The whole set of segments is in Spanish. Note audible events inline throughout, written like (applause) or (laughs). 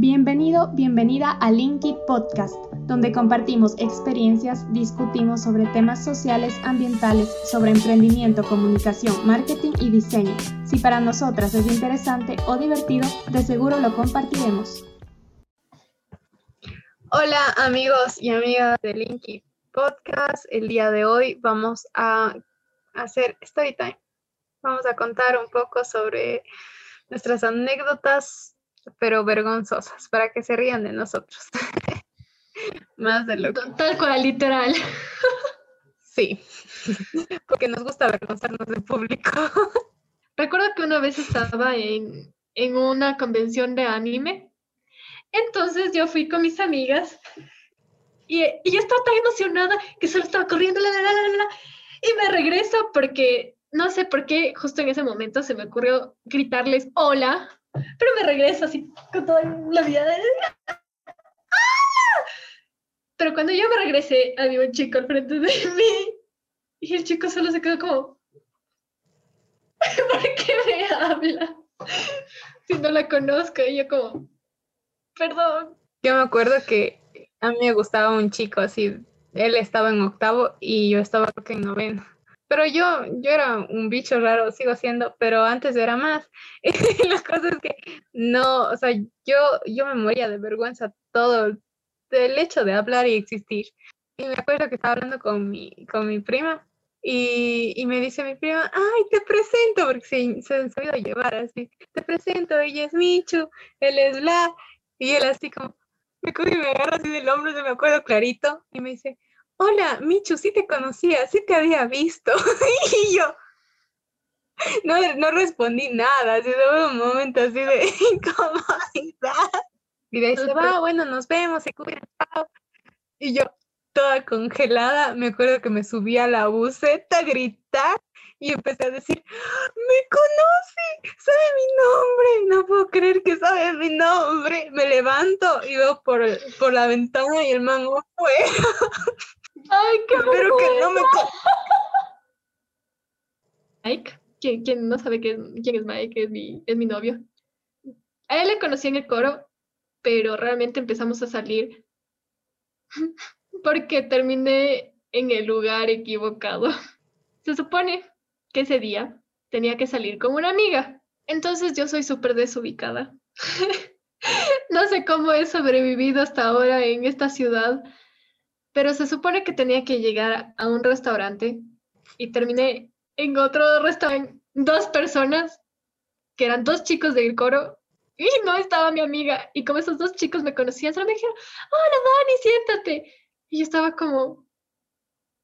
Bienvenido, bienvenida a Linky Podcast, donde compartimos experiencias, discutimos sobre temas sociales, ambientales, sobre emprendimiento, comunicación, marketing y diseño. Si para nosotras es interesante o divertido, de seguro lo compartiremos. Hola amigos y amigas de Linky Podcast. El día de hoy vamos a hacer story time. Vamos a contar un poco sobre nuestras anécdotas pero vergonzosas, para que se rían de nosotros. (laughs) Más de lo que... Tal cual, literal. Sí, (laughs) porque nos gusta avergonzarnos del público. (laughs) Recuerdo que una vez estaba en, en una convención de anime, entonces yo fui con mis amigas y, y yo estaba tan emocionada que solo estaba corriendo la, la, la, y me regreso porque no sé por qué justo en ese momento se me ocurrió gritarles hola pero me regreso así con toda la vida de... ¡Ah! Pero cuando yo me regresé, había un chico al frente de mí y el chico solo se quedó como... (laughs) ¿Por qué me habla? Si no la conozco y yo como... Perdón. Yo me acuerdo que a mí me gustaba un chico así, él estaba en octavo y yo estaba en noveno pero yo, yo era un bicho raro, sigo siendo, pero antes era más. (laughs) la cosa es que no, o sea, yo, yo me moría de vergüenza todo el hecho de hablar y existir. Y me acuerdo que estaba hablando con mi, con mi prima y, y me dice mi prima, ay, te presento, porque se, se han sabido llevar así, te presento, ella es Michu, él es Bla, y él así como, me coge y me agarra así del hombro, se me acuerdo clarito, y me dice, hola, Michu, sí te conocía, sí te había visto. (laughs) y yo no, no respondí nada, así de un momento así de (laughs) incomodidad. Y de ahí va, bueno, nos vemos, se cuidan, Y yo, toda congelada, me acuerdo que me subí a la buceta a gritar y empecé a decir, me conoce, sabe mi nombre, no puedo creer que sabe mi nombre. Me levanto y veo por, por la ventana y el mango fue. (laughs) Ay, qué Espero que no me... Mike, ¿Quién, no sabe quién, es Mike, es mi, es mi novio. A él le conocí en el coro, pero realmente empezamos a salir (laughs) porque terminé en el lugar equivocado. (laughs) Se supone que ese día tenía que salir con una amiga, entonces yo soy súper desubicada. (laughs) no sé cómo he sobrevivido hasta ahora en esta ciudad pero se supone que tenía que llegar a un restaurante y terminé en otro restaurante, dos personas, que eran dos chicos del coro, y no estaba mi amiga. Y como esos dos chicos me conocían, solo me dijeron, hola Dani, siéntate. Y yo estaba como,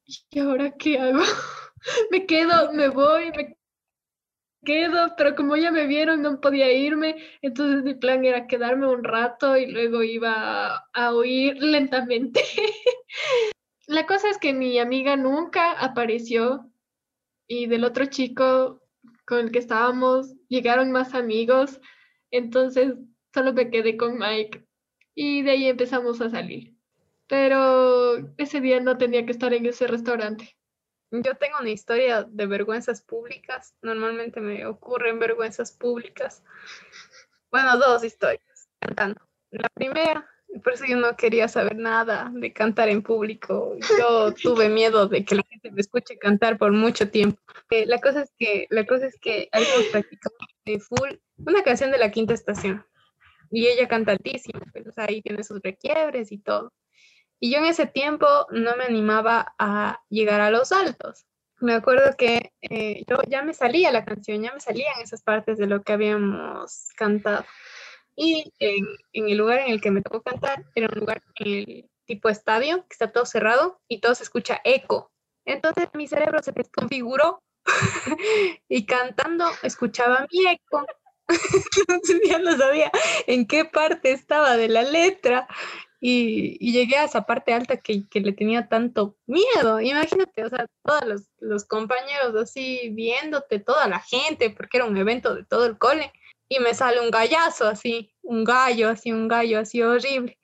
¿y ahora qué hago? (laughs) me quedo, me voy, me quedo, pero como ya me vieron no podía irme, entonces mi plan era quedarme un rato y luego iba a, huir lentamente. (laughs) La cosa es que mi amiga nunca apareció y del otro chico con el que estábamos llegaron más amigos, entonces solo me quedé con Mike y de ahí empezamos a salir. Pero ese día no tenía que estar en ese restaurante. Yo tengo una historia de vergüenzas públicas. Normalmente me ocurren vergüenzas públicas. Bueno, dos historias cantando. La primera, por eso yo no quería saber nada de cantar en público. Yo (laughs) tuve miedo de que la gente me escuche cantar por mucho tiempo. Eh, la cosa es que, la cosa es que habíamos practicado de full una canción de la quinta estación. Y ella canta altísimo, pues, ahí tiene sus requiebres y todo. Y yo en ese tiempo no me animaba a llegar a los altos. Me acuerdo que eh, yo ya me salía la canción, ya me salían esas partes de lo que habíamos cantado. Y en, el lugar en el que me tocó cantar era un lugar en el tipo estadio, que está todo cerrado y todo se escucha eco. Entonces mi cerebro se desconfiguró (laughs) y cantando escuchaba mi eco. (laughs) Ya no sabía en qué parte estaba de la letra y, llegué a esa parte alta que, le tenía tanto miedo. Imagínate, o sea, todos los, compañeros así viéndote, toda la gente, porque era un evento de todo el cole, y me sale un gallazo así, un gallo así, un gallo así horrible.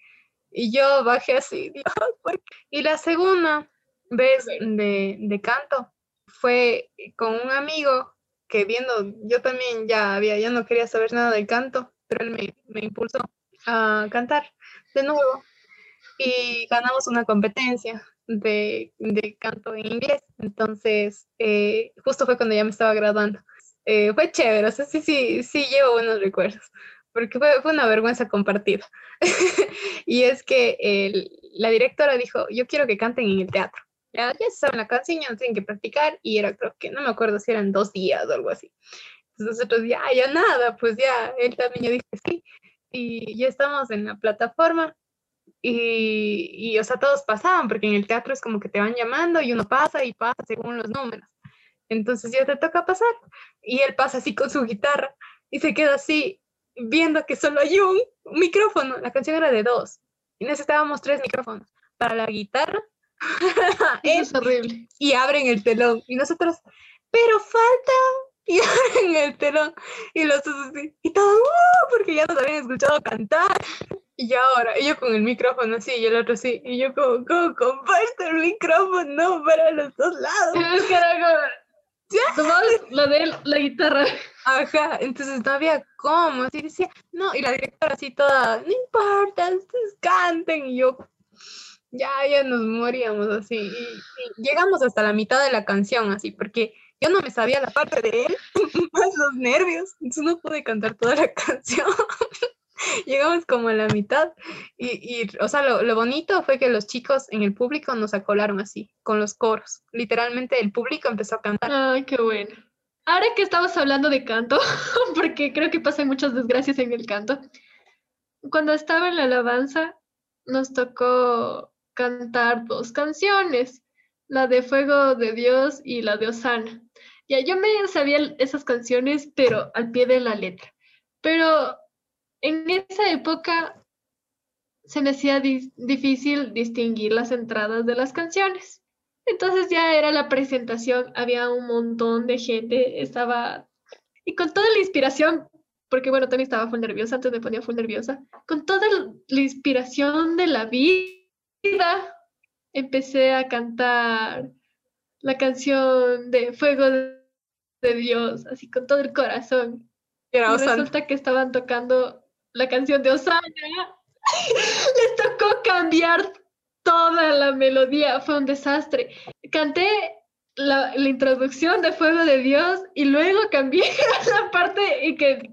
Y yo bajé así, (laughs) y la segunda vez de, de canto fue con un amigo que viendo, yo también ya había, ya no quería saber nada del canto, pero él me, me impulsó a cantar de nuevo y ganamos una competencia de, de canto en inglés. Entonces, eh, justo fue cuando ya me estaba graduando. Eh, fue chévere, o sea, sí, sí, sí llevo buenos recuerdos, porque fue, fue una vergüenza compartida. (laughs) y es que el, la directora dijo, yo quiero que canten en el teatro. Ya, ya saben la canción, ya no tienen que practicar, y era, creo que, no me acuerdo si eran dos días o algo así. Entonces nosotros ya, ya nada, pues ya, él también ya dijo sí, y ya estamos en la plataforma, y, y, o sea, todos pasaban, porque en el teatro es como que te van llamando y uno pasa y pasa según los números. Entonces ya te toca pasar. Y él pasa así con su guitarra y se queda así viendo que solo hay un, micrófono. La canción era de dos. Y necesitábamos tres micrófonos. Para la guitarra. (laughs) es horrible. Y abren el telón. Y nosotros, pero falta. (laughs) Y abren el telón. Y los así. Y todo, uh, porque ya nos habían escuchado cantar. Y ahora, y yo con el micrófono así, y el otro así, y yo como, como comparto el micrófono para los dos lados. La de la guitarra. Ajá, entonces no había cómo, así decía, no, y la directora así toda, no importa, ustedes canten, y yo, ya, ya nos moríamos así, y, llegamos hasta la mitad de la canción, así, porque yo no me sabía la parte de él, (laughs) más los nervios, entonces no pude cantar toda la (laughs) canción. (laughs) Llegamos como a la mitad y, y o sea, lo, lo, bonito fue que los chicos en el público nos acolaron así, con los coros. Literalmente el público empezó a cantar. Ay, qué bueno. Ahora que estamos hablando de canto, (laughs) porque creo que pasan muchas desgracias en el canto, cuando estaba en la alabanza nos tocó cantar dos canciones, la de Fuego de Dios y la de Osana. Ya, yo me sabía esas canciones, pero al pie de la letra. Pero en esa época se me hacía difícil distinguir las entradas de las canciones. Entonces ya era la presentación, había un montón de gente, estaba... Y con toda la inspiración, porque bueno, también estaba full nerviosa, antes me ponía full nerviosa, con toda la inspiración de la vida, empecé a cantar la canción de Fuego de Dios, así con todo el corazón. y resulta que estaban tocando la canción de Osana, les tocó cambiar toda la melodía, fue un desastre. Canté la, introducción de Fuego de Dios y luego cambié (laughs) la parte y que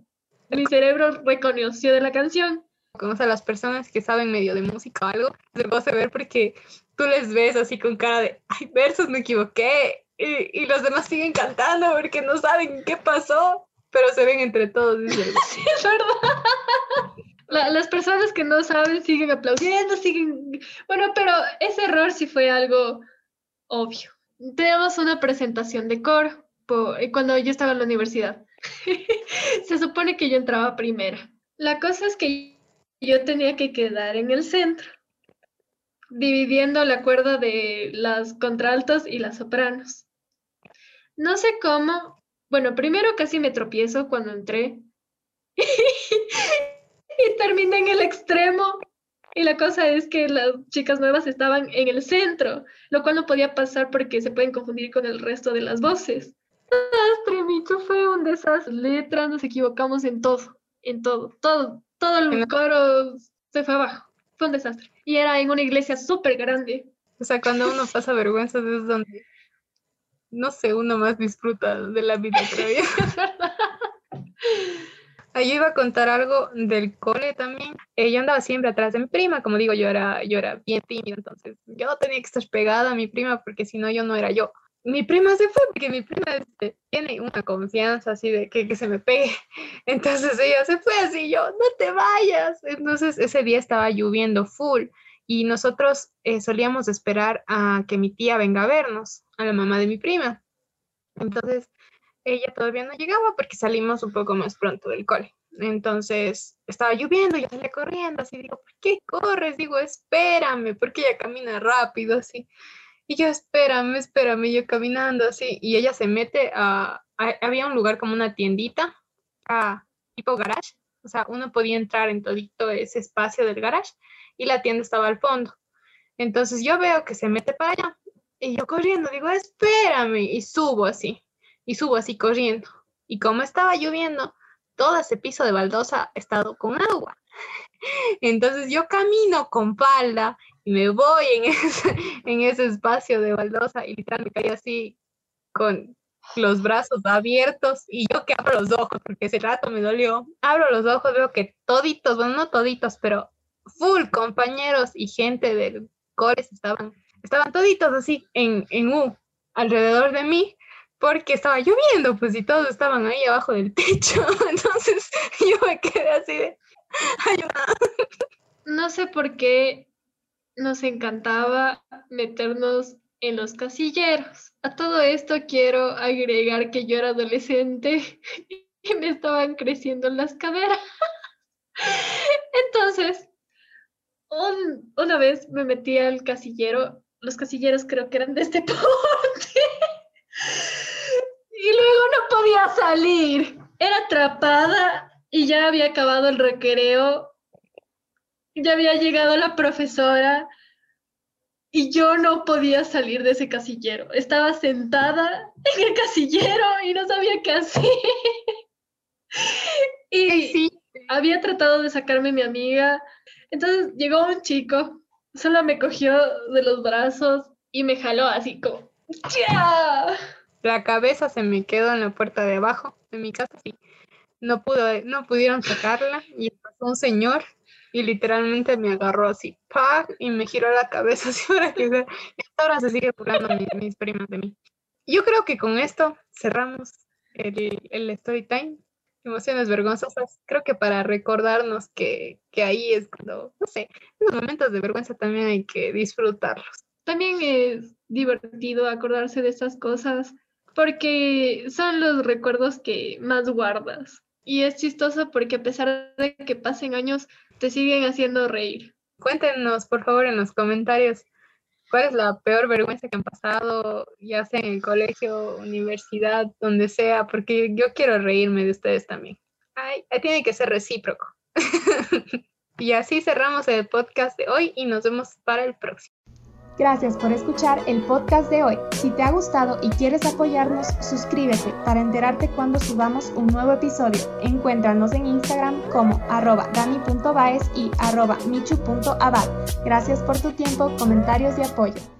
mi cerebro reconoció de la canción. Como a las personas que saben medio de música o algo, se puede ver porque tú les ves así con cara de, ay, versos, me equivoqué. Y, y los demás siguen cantando porque no saben qué pasó pero se ven entre todos. (laughs) sí, es verdad. las personas que no saben siguen aplaudiendo, siguen... Bueno, pero ese error sí fue algo obvio. Tenemos una presentación de coro eh, cuando yo estaba en la universidad. (laughs) se supone que yo entraba primera. La cosa es que yo tenía que quedar en el centro, dividiendo la cuerda de las contraltos y las sopranos. No sé cómo, bueno, primero casi me tropiezo cuando entré (laughs) y terminé en el extremo. Y la cosa es que las chicas nuevas estaban en el centro, lo cual no podía pasar porque se pueden confundir con el resto de las voces. Desastre, fue un desastre. Letras, nos equivocamos en todo, en todo, todo, todo el coro se fue abajo. Fue un desastre. Y era en una iglesia súper grande. O sea, cuando uno pasa vergüenza es donde no sé, uno más disfruta de la vida, creo (laughs) yo. Ahí iba a contar algo del cole también. Eh, yo andaba siempre atrás de mi prima, como digo, yo era, yo era bien tímida, entonces yo tenía que estar pegada a mi prima porque si no, yo no era yo. Mi prima se fue porque mi prima este, tiene una confianza así de que, que se me pegue. (laughs) Entonces ella se fue así, yo, no te vayas. Entonces ese día estaba lloviendo full y nosotros eh, solíamos esperar a que mi tía venga a vernos, a la mamá de mi prima. Entonces, ella todavía no llegaba porque salimos un poco más pronto del cole. Entonces, estaba lloviendo, yo salía corriendo, así digo, ¿por qué corres? Digo, espérame, porque ella camina rápido, así. Y yo, espérame, espérame, yo caminando así. Y ella se mete a, había un lugar como una tiendita, a, tipo garage. O sea, uno podía entrar en todo ese espacio del garage y la tienda estaba al fondo. Entonces yo veo que se mete para allá y yo corriendo digo, espérame, y subo así, y subo así corriendo. Y como estaba lloviendo, todo ese piso de baldosa ha estado con agua. (laughs) Entonces yo camino con falda y me voy en (laughs) ese, espacio de baldosa y literalmente me así con los brazos abiertos y yo que abro los ojos porque ese rato me dolió. Abro los ojos, veo que toditos, bueno, no toditos, pero full compañeros y gente del cores estaban, estaban toditos así en, en U alrededor de mí porque estaba lloviendo, pues, y todos estaban ahí abajo del (laughs) techo. Entonces yo me quedé así de ayuda. No sé por qué nos encantaba meternos en los casilleros. A todo esto quiero agregar que yo era adolescente (laughs) y me estaban creciendo las caderas. (laughs) Entonces, una vez me metí al casillero. Los casilleros creo que eran de este porte. (laughs) Y luego no podía salir. Era atrapada y ya había acabado el recreo. Ya había llegado la profesora y yo no podía salir de ese casillero. Estaba sentada en el casillero y no sabía qué hacer. (laughs) y había tratado de sacarme mi amiga. Entonces llegó un chico, solo me cogió de los brazos y me jaló así como ¡Ya! La cabeza se me quedó en la puerta de abajo de mi casa y no, pudo, no pudieron sacarla y pasó un señor y literalmente me agarró así, ¡pah! y me giró la cabeza (laughs) así para que se... ahora se sigue burlando mis, primas de mí. Yo creo que con esto cerramos el, el story time. Emociones vergonzosas. Creo que para recordarnos que, que ahí es cuando, no sé, los momentos de vergüenza también hay que disfrutarlos. También es divertido acordarse de esas cosas porque son los recuerdos que más guardas. Y es chistoso porque a pesar de que pasen años, te siguen haciendo reír. Cuéntenos, por favor, en los comentarios cuál es la peor vergüenza que han pasado, ya sea en el colegio, universidad, donde sea, porque yo quiero reírme de ustedes también. Ay, tiene que ser recíproco. (laughs) y así cerramos el podcast de hoy y nos vemos para el próximo. Gracias por escuchar el podcast de hoy. Si te ha gustado y quieres apoyarnos, suscríbete para enterarte cuando subamos un nuevo episodio. Encuéntranos en Instagram como arroba y arroba michu.abad. Gracias por tu tiempo, comentarios y apoyo.